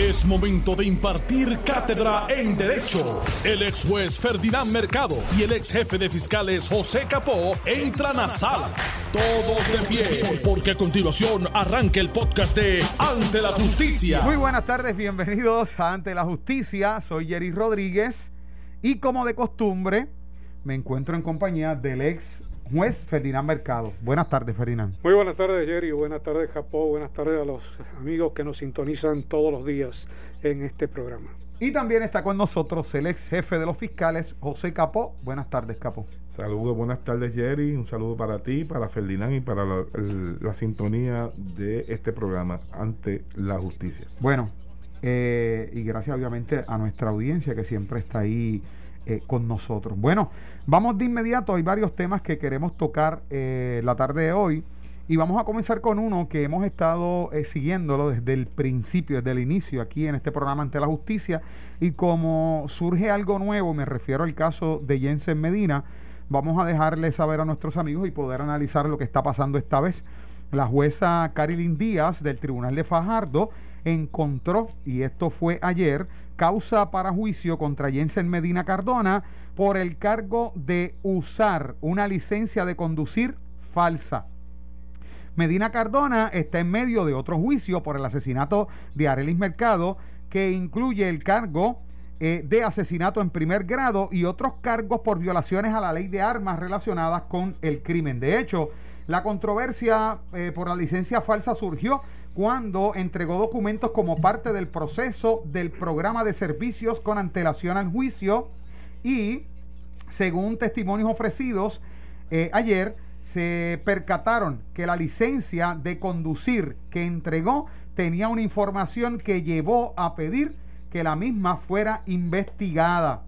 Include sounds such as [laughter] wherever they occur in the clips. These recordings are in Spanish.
Es momento de impartir cátedra en Derecho. El ex juez Ferdinand Mercado y el ex jefe de fiscales José Capó entran a sala. Todos de pie, porque a continuación arranca el podcast de Ante la Justicia. Muy buenas tardes, bienvenidos a Ante la Justicia. Soy Jerry Rodríguez y como de costumbre me encuentro en compañía del ex juez Ferdinand Mercado. Buenas tardes, Ferdinand. Muy buenas tardes, Jerry. Buenas tardes, Japó. Buenas tardes a los amigos que nos sintonizan todos los días en este programa. Y también está con nosotros el ex jefe de los fiscales, José Capó. Buenas tardes, Capó. Saludos, buenas tardes, Jerry. Un saludo para ti, para Ferdinand y para la, la sintonía de este programa ante la justicia. Bueno, eh, y gracias obviamente a nuestra audiencia que siempre está ahí eh, con nosotros. Bueno, vamos de inmediato, hay varios temas que queremos tocar eh, la tarde de hoy y vamos a comenzar con uno que hemos estado eh, siguiéndolo desde el principio, desde el inicio aquí en este programa ante la justicia y como surge algo nuevo, me refiero al caso de Jensen Medina, vamos a dejarle saber a nuestros amigos y poder analizar lo que está pasando esta vez. La jueza Carilyn Díaz del Tribunal de Fajardo encontró, y esto fue ayer, causa para juicio contra Jensen Medina Cardona por el cargo de usar una licencia de conducir falsa. Medina Cardona está en medio de otro juicio por el asesinato de Arelis Mercado que incluye el cargo eh, de asesinato en primer grado y otros cargos por violaciones a la ley de armas relacionadas con el crimen. De hecho, la controversia eh, por la licencia falsa surgió cuando entregó documentos como parte del proceso del programa de servicios con antelación al juicio y, según testimonios ofrecidos eh, ayer, se percataron que la licencia de conducir que entregó tenía una información que llevó a pedir que la misma fuera investigada.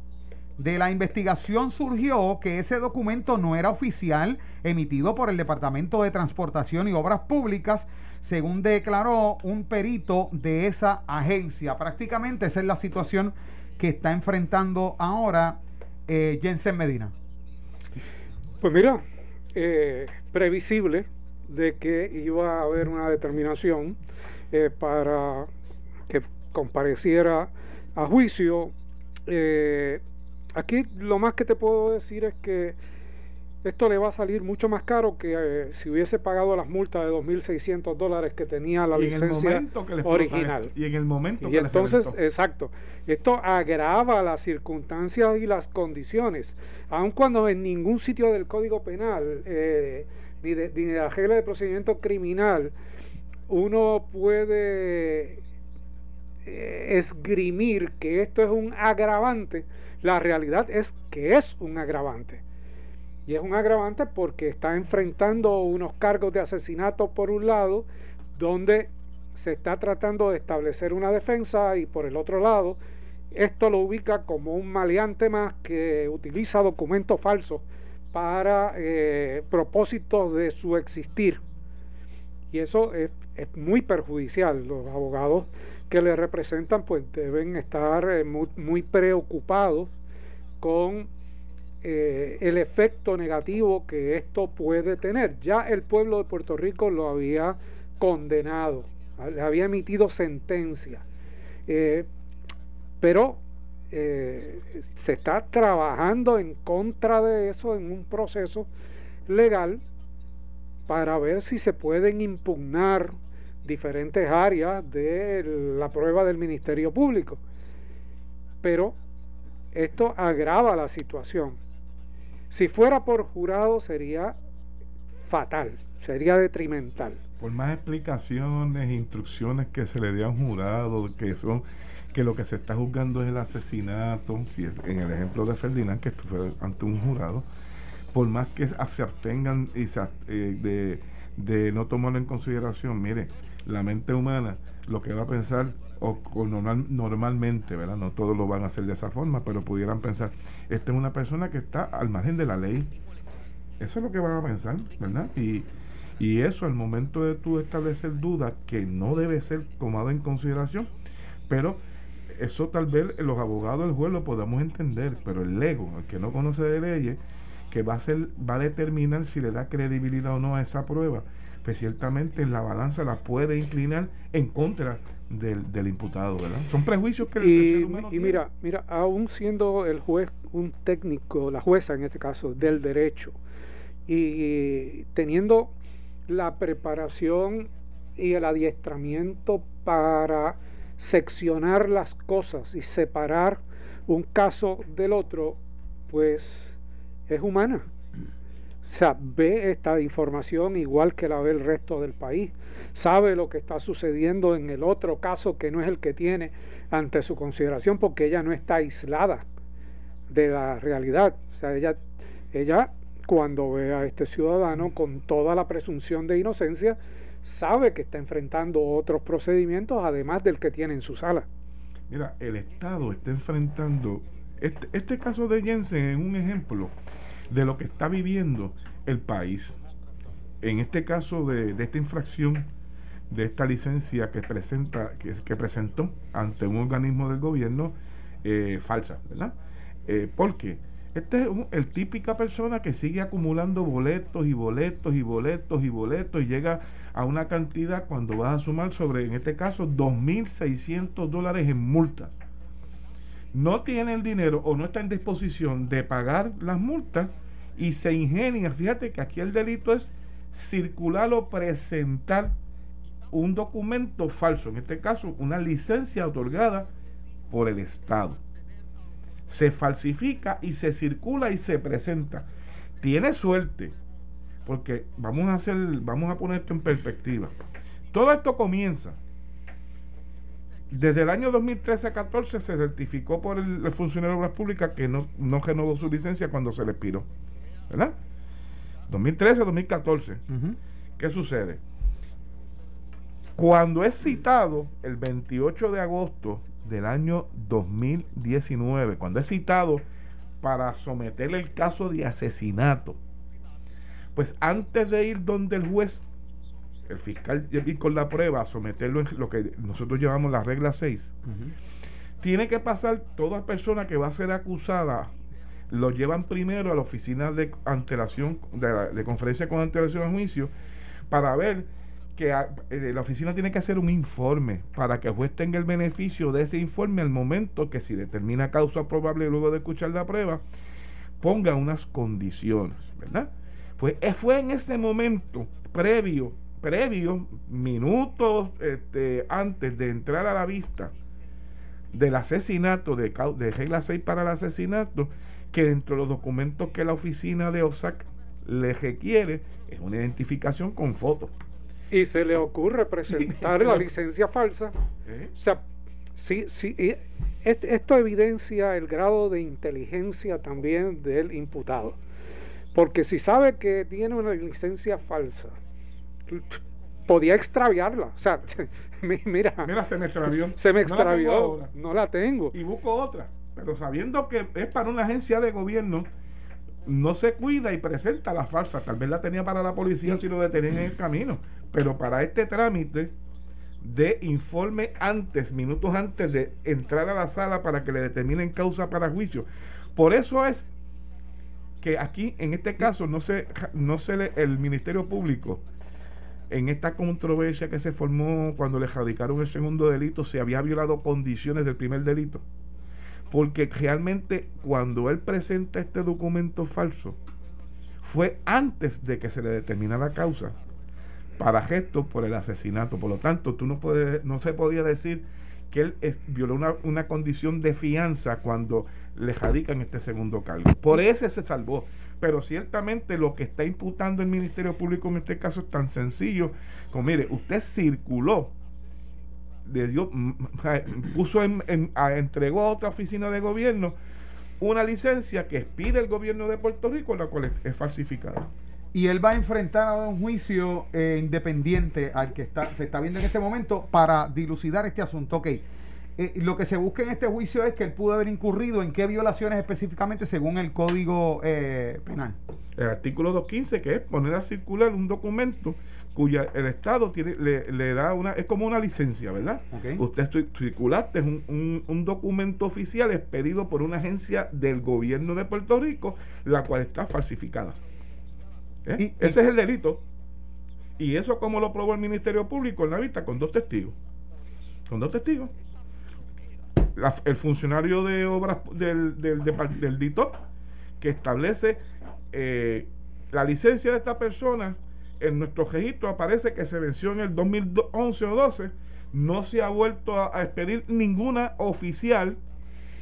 De la investigación surgió que ese documento no era oficial, emitido por el Departamento de Transportación y Obras Públicas, según declaró un perito de esa agencia. Prácticamente esa es la situación que está enfrentando ahora eh, Jensen Medina. Pues mira, eh, previsible de que iba a haber una determinación eh, para que compareciera a juicio. Aquí lo más que te puedo decir es que esto le va a salir mucho más caro que eh, si hubiese pagado las multas de 2.600 dólares que tenía la licencia original. y en el momento y entonces, exacto, esto agrava las circunstancias y las condiciones, aun cuando en ningún sitio del Código Penal eh, ni, de, ni de la regla de procedimiento criminal uno puede eh, esgrimir que esto es un agravante, la realidad es que es un agravante y es un agravante porque está enfrentando unos cargos de asesinato por un lado, donde se está tratando de establecer una defensa y por el otro lado, esto lo ubica como un maleante más que utiliza documentos falsos para eh, propósitos de su existir. Y eso es, muy perjudicial. Los abogados que le representan pues deben estar eh, muy, preocupados con eh, el efecto negativo que esto puede tener. Ya el pueblo de Puerto Rico lo había condenado, le había emitido sentencia, eh, pero se está trabajando en contra de eso en un proceso legal para ver si se pueden impugnar diferentes áreas de la prueba del Ministerio Público. Pero esto agrava la situación. Si fuera por jurado sería fatal, sería detrimental. Por más explicaciones, instrucciones que se le dieron jurado, que son que lo que se está juzgando es el asesinato, si es en el ejemplo de Ferdinand, que fue ante un jurado, por más que se abstengan y eh, de, de no tomarlo en consideración, mire, la mente humana lo que va a pensar o, normal, normalmente, ¿verdad? No todos lo van a hacer de esa forma, pero pudieran pensar, esta es una persona que está al margen de la ley. Eso es lo que van a pensar, ¿verdad? Y, y eso al momento de tú establecer dudas que no debe ser tomado en consideración, pero eso tal vez los abogados del juez lo podamos entender, pero el ego, el que no conoce de leyes, que va a ser, va a determinar si le da credibilidad o no a esa prueba, pues ciertamente la balanza la puede inclinar en contra del, imputado, ¿verdad? Son prejuicios que y, y mira, mira, aún siendo el juez un técnico, la jueza en este caso, del derecho, y teniendo la preparación y el adiestramiento para seccionar las cosas y separar un caso del otro, pues es humana. O sea, ve esta información igual que la ve el resto del país. Sabe lo que está sucediendo en el otro caso que no es el que tiene ante su consideración porque ella no está aislada de la realidad. O sea, ella, ella cuando ve a este ciudadano con toda la presunción de inocencia, sabe que está enfrentando otros procedimientos además del que tiene en su sala. Mira, el Estado está enfrentando, este, este caso de Jensen es un ejemplo de lo que está viviendo el país. En este caso de, esta infracción, de esta licencia que presenta, que, presentó ante un organismo del gobierno eh, falsa, ¿verdad? Eh, ¿Por qué? Este es el típica persona que sigue acumulando boletos y boletos y boletos y boletos y llega a una cantidad cuando vas a sumar sobre, en este caso, 2.600 dólares en multas. No tiene el dinero o no está en disposición de pagar las multas y se ingenia. Fíjate que aquí el delito es circular o presentar un documento falso, en este caso una licencia otorgada por el Estado se falsifica y se circula y se presenta. Tiene suerte, porque vamos a hacer, vamos a poner esto en perspectiva. Todo esto comienza. Desde el año 2013 a 14 se certificó por el, funcionario de obras públicas que no, no renovó su licencia cuando se le expiró. ¿Verdad? 2013 2014. ¿Qué sucede? Cuando es citado el 28 de agosto del año 2019, cuando es citado para someterle el caso de asesinato, pues antes de ir donde el juez, el fiscal ir con la prueba someterlo en lo que nosotros llamamos la regla 6, tiene que pasar toda persona que va a ser acusada, lo llevan primero a la oficina de antelación, de, de conferencia con antelación a juicio, para ver que eh, la oficina tiene que hacer un informe para que el juez tenga el beneficio de ese informe al momento que si determina causa probable luego de escuchar la prueba, ponga unas condiciones, ¿verdad? Pues eh, fue en ese momento previo, previo, minutos este, antes de entrar a la vista del asesinato, de, de regla 6 para el asesinato, que dentro de los documentos que la oficina de OSAC le requiere es una identificación con fotos. Y se le ocurre presentar la [laughs] licencia falsa. ¿Eh? O sea, sí, sí, esto evidencia el grado de inteligencia también del imputado. Porque si sabe que tiene una licencia falsa, podía extraviarla. O sea, [laughs] mira. Mira, se me extravió. Se me extravió. no la tengo. Y busco otra. Pero sabiendo que es para una agencia de gobierno, no se cuida y presenta la falsa. Tal vez la tenía para la policía si lo detenían en el camino. Pero para este trámite de informe antes, minutos antes de entrar a la sala para que le determinen causa para juicio. Por eso es que aquí, en este caso, no se, no se le, el Ministerio Público, en esta controversia que se formó cuando le radicaron el segundo delito, se había violado condiciones del primer delito porque realmente cuando él presenta este documento falso, fue antes de que se le determina la causa para gesto por el asesinato. Por lo tanto, tú no, puedes, no se podía decir que él violó una, una, condición de fianza cuando le radican este segundo cargo. Por ese se salvó. Pero ciertamente lo que está imputando el Ministerio Público en este caso es tan sencillo como, mire, usted circuló de Dios, puso en, entregó a otra oficina de gobierno una licencia que pide el gobierno de Puerto Rico, la cual es, falsificada. Y él va a enfrentar a un juicio eh, independiente al que está, se está viendo en este momento para dilucidar este asunto. Ok, eh, lo que se busca en este juicio es que él pudo haber incurrido en qué violaciones específicamente según el Código eh, Penal. El artículo 215, que es poner a circular un documento cuya el Estado tiene, le, da una, es como una licencia, ¿verdad? Usted circulaste un, un, documento oficial expedido por una agencia del gobierno de Puerto Rico, la cual está falsificada. ¿Eh? ese es el delito. Y eso como lo probó el Ministerio Público en la vista con dos testigos. Con dos testigos. El funcionario de obras del, del, del, DITOP que establece eh, la licencia de esta persona en nuestro registro aparece que se venció en el 2011 o 12 no se ha vuelto a, expedir ninguna oficial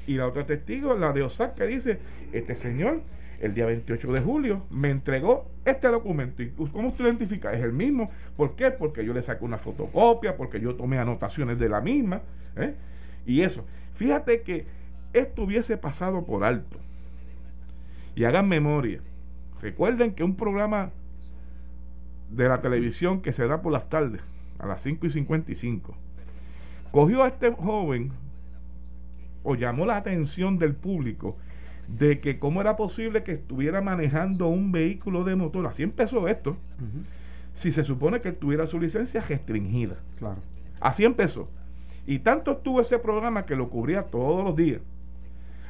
y la otra testigo, la de Osaka, dice, este señor el día 28 de julio me entregó este documento. ¿Y cómo usted identifica? Es el mismo. ¿Por qué? Porque yo le saqué una fotocopia, porque yo tomé anotaciones de la misma. ¿eh? Y eso. Fíjate que esto hubiese pasado por alto. Y hagan memoria. Recuerden que un programa de la televisión que se da por las tardes, a las 5 y 55, cogió a este joven o llamó la atención del público de que cómo era posible que estuviera manejando un vehículo de motor. Así empezó esto. Si se supone que tuviera su licencia restringida. Claro. Así empezó. Y tanto estuvo ese programa que lo cubría todos los días.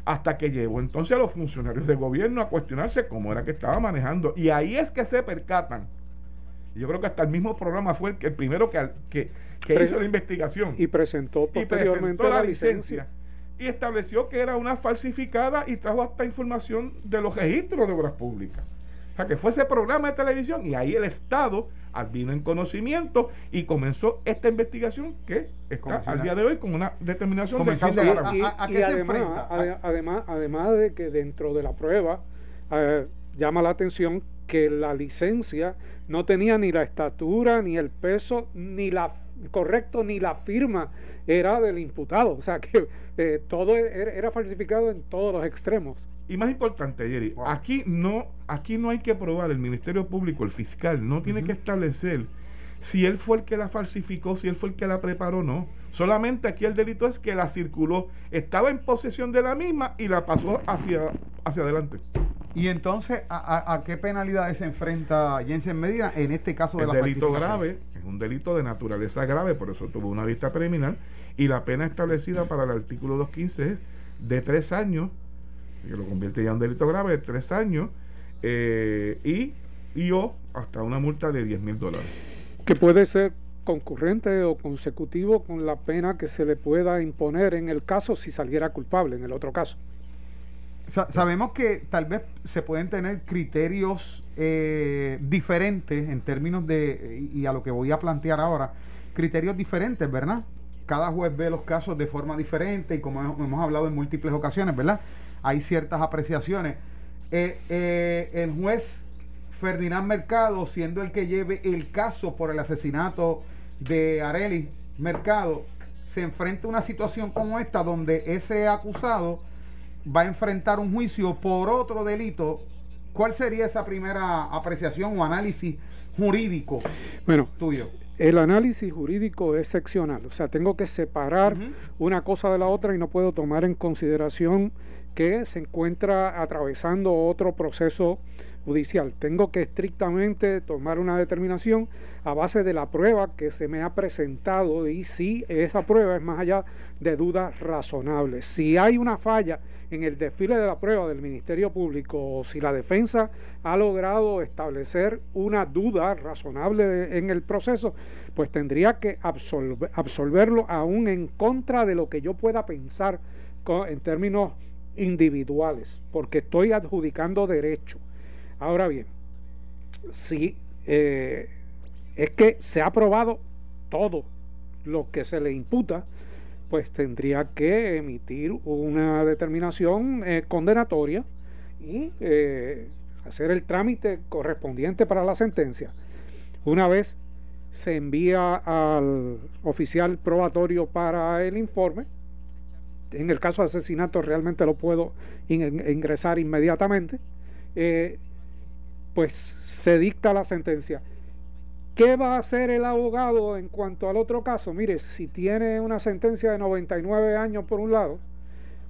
Hasta que llevó entonces a los funcionarios de gobierno a cuestionarse cómo era que estaba manejando. Y ahí es que se percatan. Yo creo que hasta el mismo programa fue el, primero que, que, hizo la investigación. Y presentó posteriormente la, licencia y estableció que era una falsificada y trajo hasta información de los registros de obras públicas. O sea, que fue ese programa de televisión y ahí el Estado vino en conocimiento y comenzó esta investigación que está al día de hoy con una determinación de causa ¿A, qué se enfrenta? además, además de que dentro de la prueba eh, llama la atención que la licencia no tenía ni la estatura, ni el peso, ni la correcto, ni la firma era del imputado. O sea que eh, todo e-, era, falsificado en todos los extremos. Y más importante, Jerry, aquí no, aquí no hay que probar, el Ministerio Público, el fiscal, no tiene que establecer si él fue el que la falsificó, si él fue el que la preparó, no. Solamente aquí el delito es que la circuló, estaba en posesión de la misma y la pasó hacia, hacia adelante. Y entonces, ¿a, qué penalidades se enfrenta Jensen Medina en este caso de el delito grave? Es un delito de naturaleza grave, por eso tuvo una vista preliminar. Y la pena establecida para el artículo 215 es de tres años, que lo convierte ya en un delito grave, de tres años, eh, y, y o hasta una multa de 10 mil dólares. Que puede ser concurrente o consecutivo con la pena que se le pueda imponer en el caso si saliera culpable, en el otro caso sabemos que tal vez se pueden tener criterios eh, diferentes en términos de, y a lo que voy a plantear ahora, criterios diferentes, ¿verdad? Cada juez ve los casos de forma diferente y como hemos hablado en múltiples ocasiones, ¿verdad? Hay ciertas apreciaciones. Eh, eh, el juez Ferdinand Mercado, siendo el que lleve el caso por el asesinato de Areli Mercado, se enfrenta a una situación como esta donde ese acusado va a enfrentar un juicio por otro delito, ¿cuál sería esa primera apreciación o análisis jurídico bueno, tuyo? El análisis jurídico es seccional, o sea, tengo que separar una cosa de la otra y no puedo tomar en consideración que se encuentra atravesando otro proceso judicial. Tengo que estrictamente tomar una determinación a base de la prueba que se me ha presentado y si esa prueba es más allá de dudas razonables. Si hay una falla en el desfile de la prueba del Ministerio Público o si la defensa ha logrado establecer una duda razonable en el proceso, pues tendría que absolverlo aún en contra de lo que yo pueda pensar en términos individuales, porque estoy adjudicando derecho. Ahora bien, si eh, es que se ha probado todo lo que se le imputa, pues tendría que emitir una determinación eh, condenatoria y eh, hacer el trámite correspondiente para la sentencia. Una vez se envía al oficial probatorio para el informe, en el caso de asesinato realmente lo puedo ingresar inmediatamente, pues se dicta la sentencia. ¿Qué va a hacer el abogado en cuanto al otro caso? Mire, si tiene una sentencia de 99 años por un lado,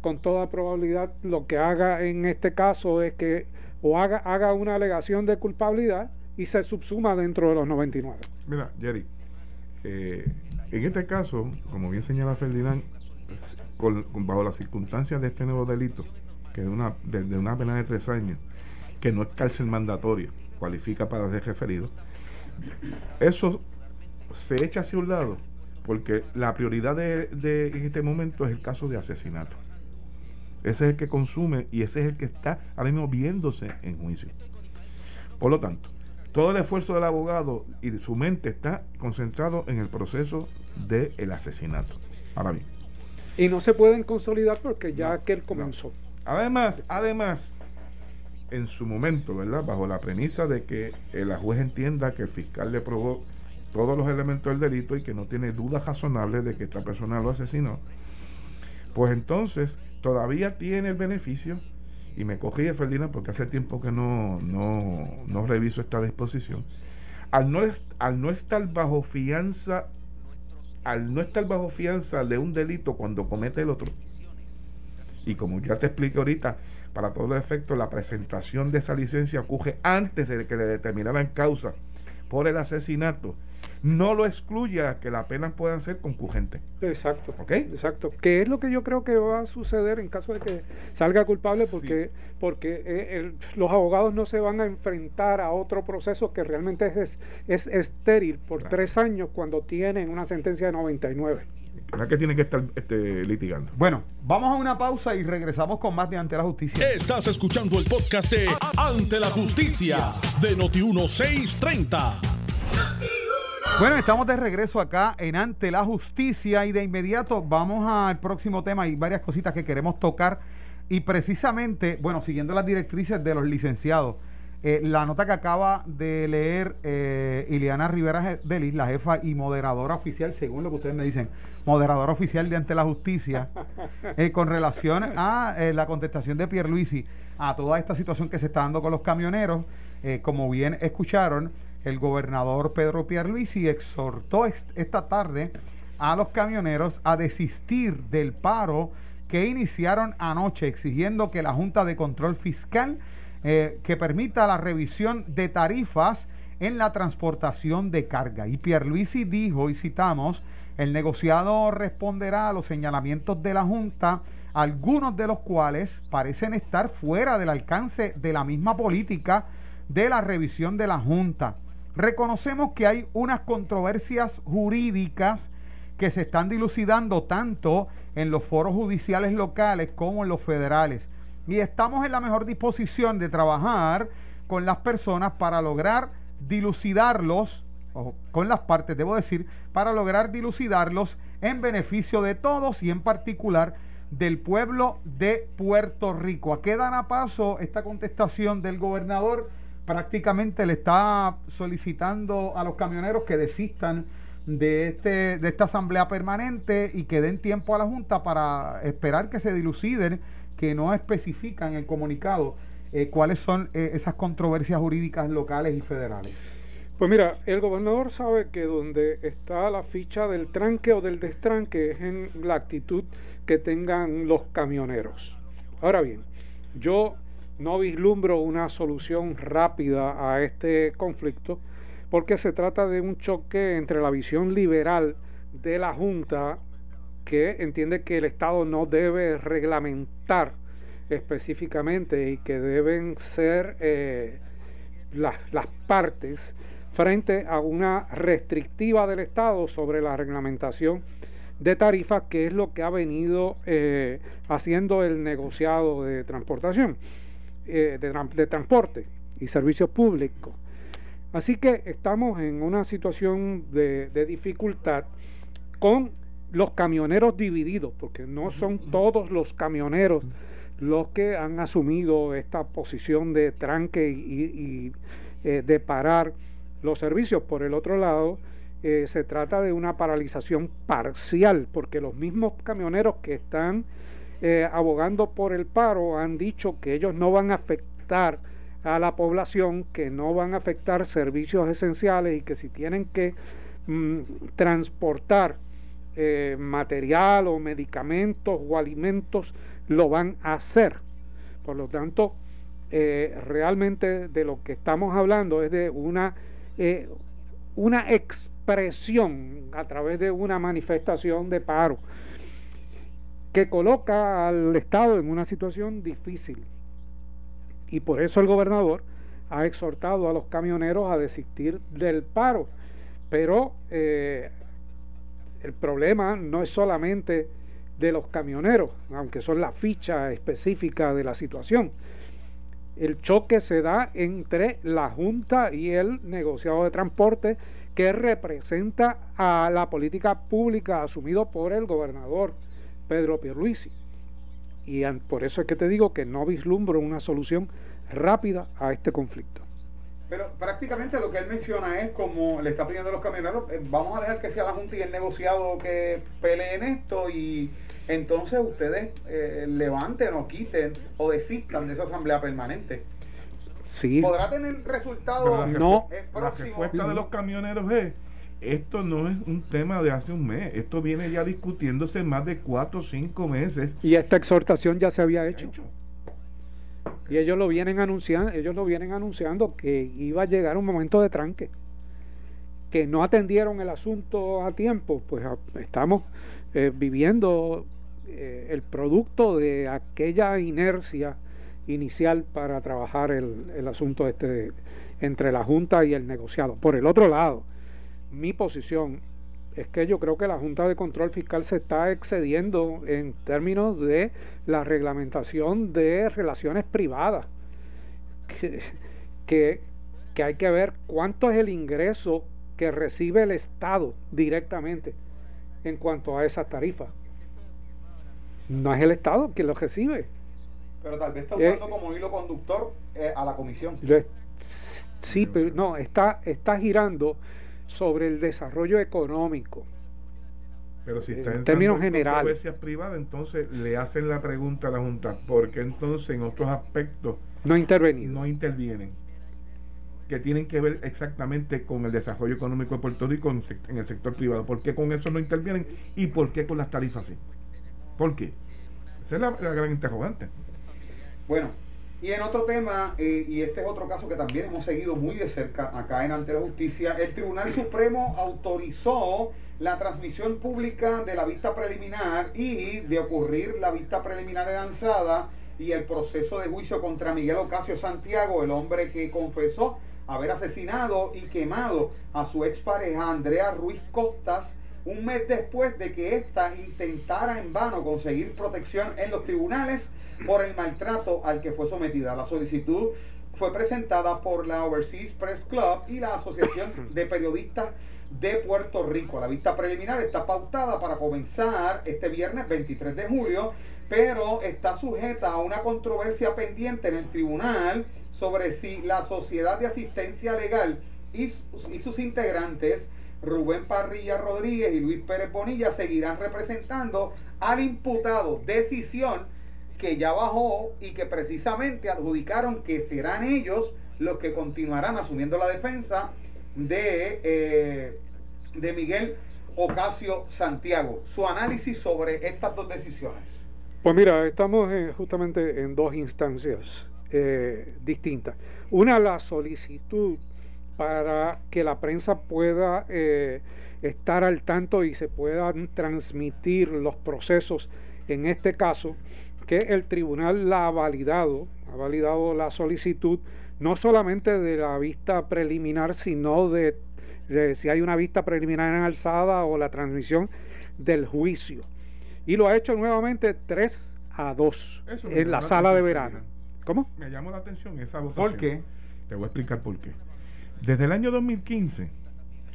con toda probabilidad lo que haga en este caso es que o haga, haga una alegación de culpabilidad y se subsuma dentro de los 99. Mira, Jerry, eh, en este caso, como bien señala Ferdinand, bajo las circunstancias de este nuevo delito, que es una, de, de una pena de tres años, que no es cárcel mandatoria, cualifica para ser referido. Eso se echa hacia un lado porque la prioridad de, de, en este momento es el caso de asesinato. Ese es el que consume y ese es el que está ahora mismo viéndose en juicio. Por lo tanto, todo el esfuerzo del abogado y su mente está concentrado en el proceso del asesinato. Ahora bien. Y no se pueden consolidar porque ya que él comenzó. Además, además, en su momento, ¿verdad? Bajo la premisa de que la juez entienda que el fiscal le probó todos los elementos del delito y que no tiene dudas razonables de que esta persona lo asesinó, pues entonces todavía tiene el beneficio, y me cogí Ferdinand porque hace tiempo que no, no, no reviso esta disposición, al no, al no estar bajo fianza, al no estar bajo fianza de un delito cuando comete el otro, y como ya te expliqué ahorita, para todos los efectos, la presentación de esa licencia ocurre antes de que le determinaran causa por el asesinato no lo excluye a que las penas puedan ser concurrentes. Exacto. ¿Ok? Exacto. Que es lo que yo creo que va a suceder en caso de que salga culpable, porque, porque eh, los abogados no se van a enfrentar a otro proceso que realmente es, es estéril por tres años cuando tienen una sentencia de 99. ¿Verdad que tiene que estar este, litigando? Bueno, vamos a una pausa y regresamos con más de Ante la Justicia. Estás escuchando el podcast de Ante la Justicia de Noti1630. Bueno, estamos de regreso acá en Ante la Justicia y de inmediato vamos al próximo tema. Hay varias cositas que queremos tocar y precisamente, bueno, siguiendo las directrices de los licenciados, eh, la nota que acaba de leer eh, Ileana Rivera Delis, la jefa y moderadora oficial, según lo que ustedes me dicen, moderadora oficial de Ante la Justicia, eh, con relación a eh, la contestación de Pierluisi a toda esta situación que se está dando con los camioneros, como bien escucharon el gobernador Pedro Pierluisi exhortó esta tarde a los camioneros a desistir del paro que iniciaron anoche, exigiendo que la Junta de Control Fiscal eh, que permita la revisión de tarifas en la transportación de carga. Y Pierluisi dijo, y citamos, el negociado responderá a los señalamientos de la Junta, algunos de los cuales parecen estar fuera del alcance de la misma política de la revisión de la Junta. Reconocemos que hay unas controversias jurídicas que se están dilucidando tanto en los foros judiciales locales como en los federales. Y estamos en la mejor disposición de trabajar con las personas para lograr dilucidarlos, o con las partes, debo decir, para lograr dilucidarlos en beneficio de todos y en particular del pueblo de Puerto Rico. ¿A qué dan a paso esta contestación del gobernador? Prácticamente le está solicitando a los camioneros que desistan de, este, de esta asamblea permanente y que den tiempo a la Junta para esperar que se diluciden, que no especifican el comunicado eh, cuáles son eh, esas controversias jurídicas locales y federales. Pues mira, el gobernador sabe que donde está la ficha del tranque o del destranque es en la actitud que tengan los camioneros. Ahora bien, yo no vislumbro una solución rápida a este conflicto porque se trata de un choque entre la visión liberal de la Junta que entiende que el Estado no debe reglamentar específicamente y que deben ser eh, las, partes frente a una restrictiva del Estado sobre la reglamentación de tarifas, que es lo que ha venido eh, haciendo el negociado de transportación. Eh, de, transporte y servicios públicos. Así que estamos en una situación de, dificultad con los camioneros divididos, porque no son todos los camioneros los que han asumido esta posición de tranque y, eh, de parar los servicios. Por el otro lado, eh, se trata de una paralización parcial, porque los mismos camioneros que están eh, abogando por el paro han dicho que ellos no van a afectar a la población, que no van a afectar servicios esenciales y que si tienen que mm, transportar eh, material o medicamentos o alimentos, lo van a hacer. Por lo tanto, eh, realmente de lo que estamos hablando es de una, una expresión a través de una manifestación de paro que coloca al Estado en una situación difícil. Y por eso el gobernador ha exhortado a los camioneros a desistir del paro. Pero eh, el problema no es solamente de los camioneros, aunque son la ficha específica de la situación. El choque se da entre la Junta y el negociado de transporte que representa a la política pública asumido por el gobernador Pedro Pierluisi. Y por eso es que te digo que no vislumbro una solución rápida a este conflicto. Pero prácticamente lo que él menciona es como le está pidiendo a los camioneros, eh, vamos a dejar que sea la Junta y el negociado que peleen esto y entonces ustedes eh, levanten o quiten o desistan de esa asamblea permanente. Sí. ¿Podrá tener resultados no. La respuesta de los camioneros es, esto no es un tema de hace un mes, esto viene ya discutiéndose más de cuatro o cinco meses. Y esta exhortación ya se había hecho. Y ellos lo vienen anunciando, ellos lo vienen anunciando que iba a llegar un momento de tranque. Que no atendieron el asunto a tiempo, pues estamos eh, viviendo eh, el producto de aquella inercia inicial para trabajar el, el asunto este entre la Junta y el negociado. Por el otro lado, mi posición es que yo creo que la Junta de Control Fiscal se está excediendo en términos de la reglamentación de relaciones privadas. Que, hay que ver cuánto es el ingreso que recibe el Estado directamente en cuanto a esas tarifas. No es el Estado quien lo recibe. Pero tal vez está usando eh, como hilo conductor eh, a la comisión. Sí, pero no, está, está girando sobre el desarrollo económico. Pero si está en términos generales. privadas, entonces le hacen la pregunta a la Junta, porque entonces en otros aspectos no, no intervienen, que tienen que ver exactamente con el desarrollo económico de Puerto Rico en, el sector privado. ¿Por qué con eso no intervienen y por qué con las tarifas sí? ¿Por qué? Esa es la gran interrogante. Bueno, y en otro tema, eh, y este es otro caso que también hemos seguido muy de cerca acá en Ante la Justicia, el Tribunal Supremo autorizó la transmisión pública de la vista preliminar y de ocurrir la vista preliminar de lanzada y el proceso de juicio contra Miguel Ocasio Santiago, el hombre que confesó haber asesinado y quemado a su expareja Andrea Ruiz Costas un mes después de que ésta intentara en vano conseguir protección en los tribunales por el maltrato al que fue sometida. La solicitud fue presentada por la Overseas Press Club y la Asociación [laughs] de Periodistas de Puerto Rico. La vista preliminar está pautada para comenzar este viernes 23 de julio, pero está sujeta a una controversia pendiente en el tribunal sobre si la Sociedad de Asistencia Legal y, y sus integrantes Rubén Parrilla Rodríguez y Luis Pérez Bonilla seguirán representando al imputado. Decisión que ya bajó y que precisamente adjudicaron que serán ellos los que continuarán asumiendo la defensa de, eh, de Miguel Ocasio Santiago. Su análisis sobre estas dos decisiones. Pues mira, estamos justamente en dos instancias eh, distintas. Una, la solicitud para que la prensa pueda eh, estar al tanto y se puedan transmitir los procesos, en este caso, que el tribunal la ha validado, ha validado la solicitud no solamente de la vista preliminar, sino de, si hay una vista preliminar en alzada o la transmisión del juicio. Y lo ha hecho nuevamente 3 a 2 en la sala de verano. ¿Cómo? Me llamó la atención esa votación. ¿Por qué? Te voy a explicar por qué. Desde el año 2015,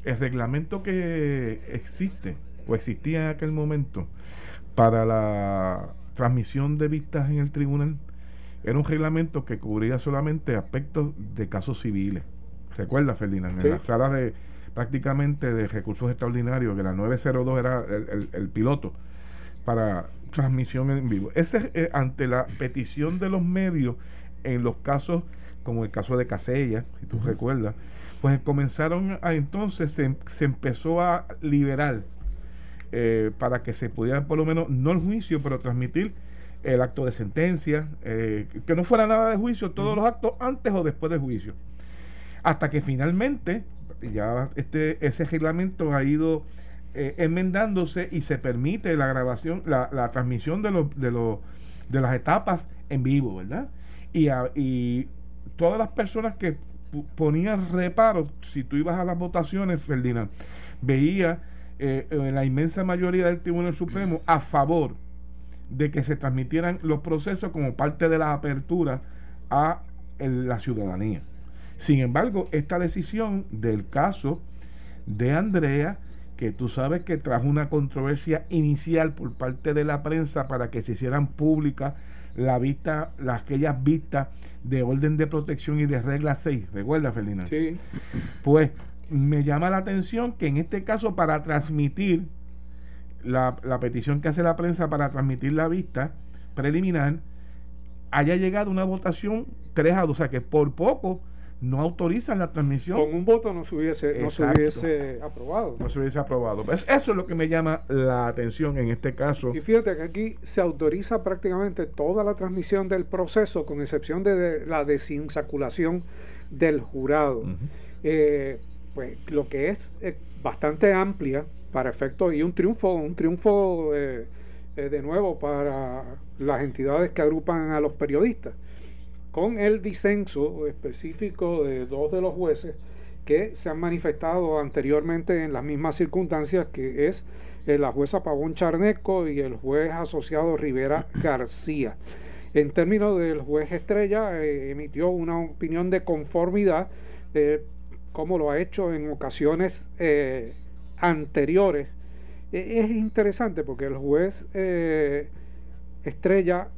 el reglamento que existe o existía en aquel momento para la transmisión de vistas en el tribunal era un reglamento que cubría solamente aspectos de casos civiles. ¿Recuerda, Ferdinand? En la sala de prácticamente de recursos extraordinarios, que la 902 era el, piloto para transmisión en vivo. Ese eh, ante la petición de los medios en los casos como el caso de Casella, si tú recuerdas, pues comenzaron a entonces se, empezó a liberar eh, para que se pudiera por lo menos, no el juicio, pero transmitir el acto de sentencia, eh, que no fuera nada de juicio, todos los actos antes o después del juicio. Hasta que finalmente ya este, ese reglamento ha ido eh, enmendándose y se permite la grabación, la, la transmisión de, los, de, los, de las etapas en vivo, ¿verdad? Y, y todas las personas que ponían reparos, si tú ibas a las votaciones, Ferdinand, veía eh, la inmensa mayoría del Tribunal Supremo a favor de que se transmitieran los procesos como parte de la apertura a la ciudadanía. Sin embargo, esta decisión del caso de Andrea, que tú sabes que trajo una controversia inicial por parte de la prensa para que se hicieran públicas la vista, las, aquellas vistas de orden de protección y de regla 6, ¿recuerda, Felina? Sí. Pues me llama la atención que en este caso para transmitir la, la petición que hace la prensa para transmitir la vista preliminar, haya llegado una votación 3 a 2, o sea que por poco no autorizan la transmisión. Con un voto no se hubiese, no se hubiese aprobado. No se hubiese aprobado. Pues eso es lo que me llama la atención en este caso. Y fíjate que aquí se autoriza prácticamente toda la transmisión del proceso, con excepción de, la desinsaculación del jurado. Eh, pues lo que es bastante amplia para efectos y un triunfo, un triunfo eh, eh, de nuevo para las entidades que agrupan a los periodistas con el disenso específico de dos de los jueces que se han manifestado anteriormente en las mismas circunstancias, que es eh, la jueza Pavón Charneco y el juez asociado Rivera García. En términos del juez Estrella, eh, emitió una opinión de conformidad, como lo ha hecho en ocasiones eh, anteriores. E, es interesante porque el juez Estrella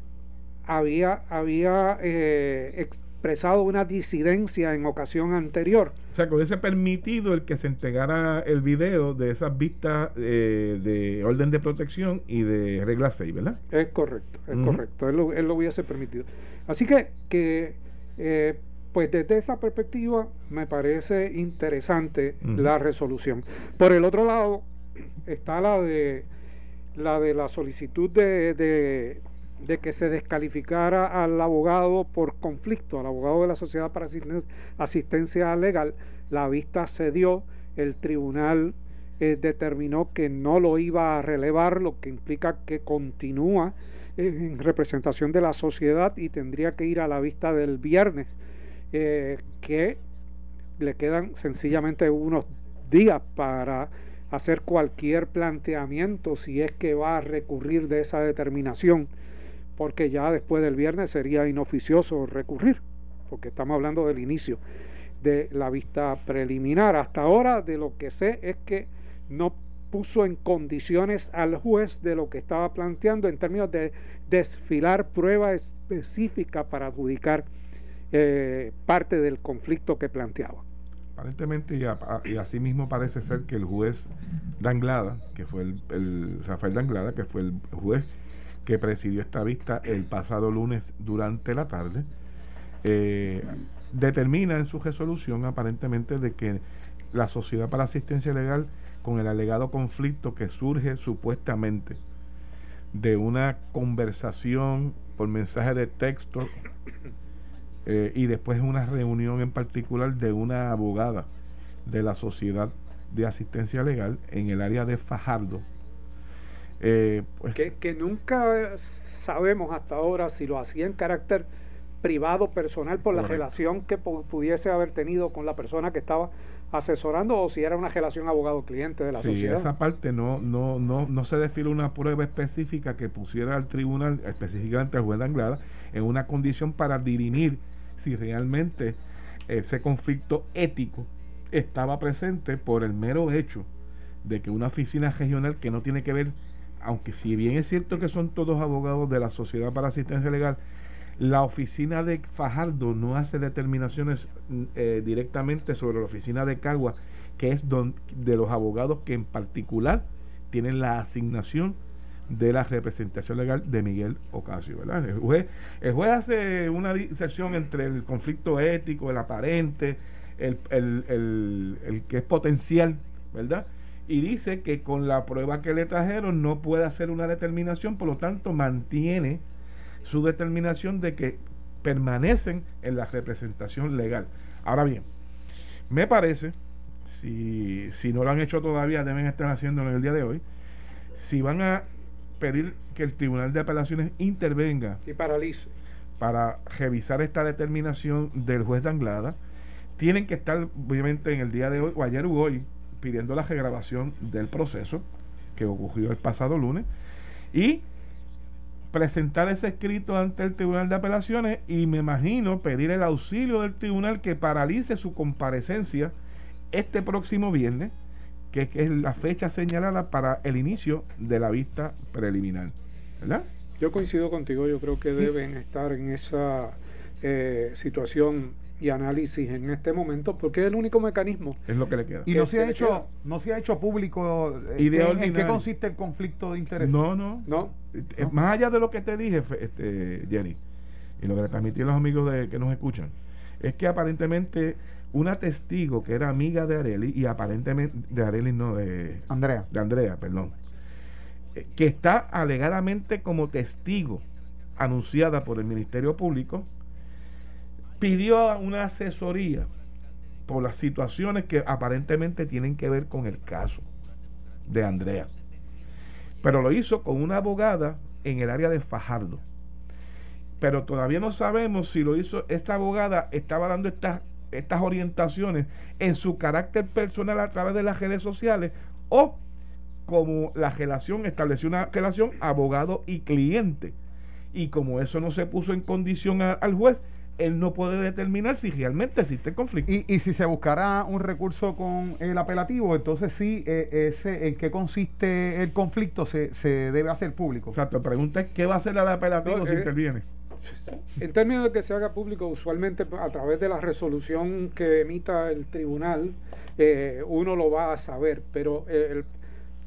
había, había eh, expresado una disidencia en ocasión anterior. O sea, que hubiese permitido el que se entregara el video de esas vistas eh, de orden de protección y de regla 6, ¿verdad? Es correcto, es correcto, él lo, él lo, hubiese permitido. Así que, que eh, pues desde esa perspectiva me parece interesante la resolución. Por el otro lado está la de la de la solicitud de de que se descalificara al abogado por conflicto, al abogado de la Sociedad para Asistencia Legal, la vista se dio, el tribunal eh, determinó que no lo iba a relevar, lo que implica que continúa en representación de la sociedad y tendría que ir a la vista del viernes, eh, que le quedan sencillamente unos días para hacer cualquier planteamiento si es que va a recurrir de esa determinación porque ya después del viernes sería inoficioso recurrir, porque estamos hablando del inicio de la vista preliminar. Hasta ahora de lo que sé es que no puso en condiciones al juez de lo que estaba planteando en términos de desfilar prueba específica para adjudicar eh, parte del conflicto que planteaba. Aparentemente, y, así mismo parece ser que el juez Danglada, que fue el, el Rafael Danglada, que fue el juez que presidió esta vista el pasado lunes durante la tarde, eh, determina en su resolución aparentemente de que la Sociedad para Asistencia Legal, con el alegado conflicto que surge supuestamente de una conversación por mensaje de texto eh, y después una reunión en particular de una abogada de la Sociedad de Asistencia Legal en el área de Fajardo, eh, pues, que, nunca sabemos hasta ahora si lo hacía en carácter privado, personal, por la relación que pudiese haber tenido con la persona que estaba asesorando o si era una relación abogado-cliente de la sí, sociedad. esa parte no, no, no, no se define una prueba específica que pusiera al tribunal, específicamente al juez de Anglada, en una condición para dirimir si realmente ese conflicto ético estaba presente por el mero hecho de que una oficina regional que no tiene que ver aunque si bien es cierto que son todos abogados de la Sociedad para Asistencia Legal, la oficina de Fajardo no hace determinaciones eh, directamente sobre la oficina de Cagua, que es de los abogados que en particular tienen la asignación de la representación legal de Miguel Ocasio. ¿verdad? El, juez, el hace una disección entre el conflicto ético, el aparente, el, el, el que es potencial, ¿verdad? y dice que con la prueba que le trajeron no puede hacer una determinación, por lo tanto mantiene su determinación de que permanecen en la representación legal. Ahora bien, me parece, si, si no lo han hecho todavía, deben estar haciéndolo en el día de hoy, si van a pedir que el Tribunal de Apelaciones intervenga y paralice para revisar esta determinación del juez de Anglada. Tienen que estar, obviamente, en el día de hoy, o ayer u hoy, pidiendo la regrabación del proceso que ocurrió el pasado lunes y presentar ese escrito ante el Tribunal de Apelaciones y me imagino pedir el auxilio del tribunal que paralice su comparecencia este próximo viernes, que, es la fecha señalada para el inicio de la vista preliminar. ¿Verdad? Yo coincido contigo, yo creo que deben estar en esa eh, situación y análisis en este momento porque es el único mecanismo. Es lo que le queda. Y no se ha hecho no se ha hecho público eh, en, qué consiste el conflicto de interés. No, no. No. Eh, más allá de lo que te dije, este, Jenny, y lo que le transmití a los amigos de, que nos escuchan, es que aparentemente una testigo que era amiga de Areli y aparentemente de Areli no de Andrea. De Andrea, perdón. Eh, que está alegadamente como testigo anunciada por el Ministerio Público pidió una asesoría por las situaciones que aparentemente tienen que ver con el caso de Andrea. Pero lo hizo con una abogada en el área de Fajardo. Pero todavía no sabemos si lo hizo, esta abogada estaba dando estas, estas orientaciones en su carácter personal a través de las redes sociales o como la relación estableció una relación abogado y cliente. Y como eso no se puso en condición al juez, él no puede determinar si realmente existe el conflicto. Y, y si se buscará un recurso con el apelativo, entonces sí, eh, ese, en qué consiste el conflicto se, se debe hacer público. O sea, pregunta es qué va a hacer el apelativo si eh, interviene. En términos de que se haga público, usualmente a través de la resolución que emita el tribunal, eh, uno lo va a saber, pero el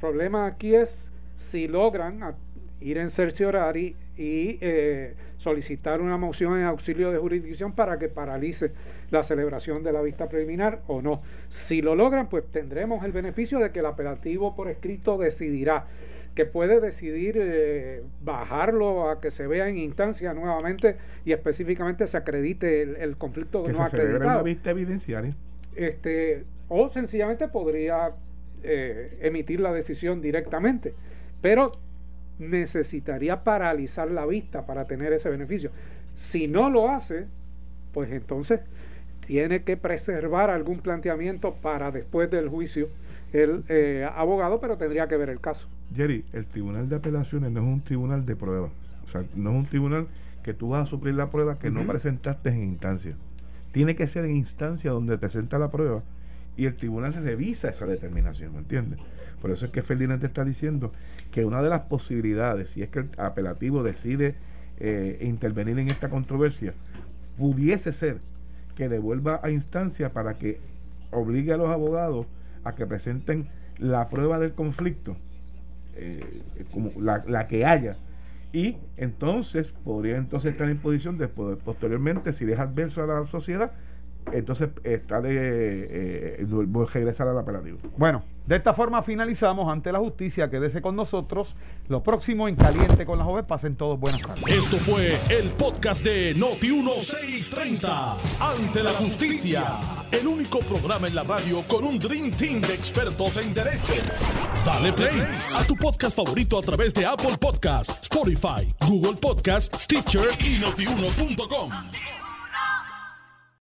problema aquí es si logran ir en cerciorari y eh, solicitar una moción en auxilio de jurisdicción para que paralice la celebración de la vista preliminar o no. Si lo logran, pues tendremos el beneficio de que el apelativo por escrito decidirá que puede decidir eh, bajarlo a que se vea en instancia nuevamente y específicamente se acredite el, conflicto que no se acreditado. una vista evidenciaria. Este, o sencillamente podría eh, emitir la decisión directamente. Pero necesitaría paralizar la vista para tener ese beneficio. Si no lo hace, pues entonces tiene que preservar algún planteamiento para después del juicio el eh, abogado, pero tendría que ver el caso. Jerry, el Tribunal de Apelaciones no es un tribunal de prueba. O sea, no es un tribunal que tú vas a suplir la prueba que no presentaste en instancia. Tiene que ser en instancia donde te presenta la prueba y el tribunal se revisa esa determinación, ¿me entiendes? Por eso es que Ferdinand te está diciendo que una de las posibilidades, si es que el apelativo decide eh, intervenir en esta controversia, pudiese ser que devuelva a instancia para que obligue a los abogados a que presenten la prueba del conflicto, eh, como la, la, que haya, y entonces podría entonces estar en posición de poder, posteriormente, si deja adverso a la sociedad, entonces está de eh, eh regresar al apelativo. Bueno, de esta forma finalizamos ante la justicia. Quédese con nosotros. Lo próximo en Caliente con la Joven. Pasen todos buenas tardes. Esto fue el podcast de Noti1630. Ante la justicia. El único programa en la radio con un Dream Team de expertos en derecho. Dale play a tu podcast favorito a través de Apple Podcasts, Spotify, Google Podcasts, Stitcher y notiuno.com.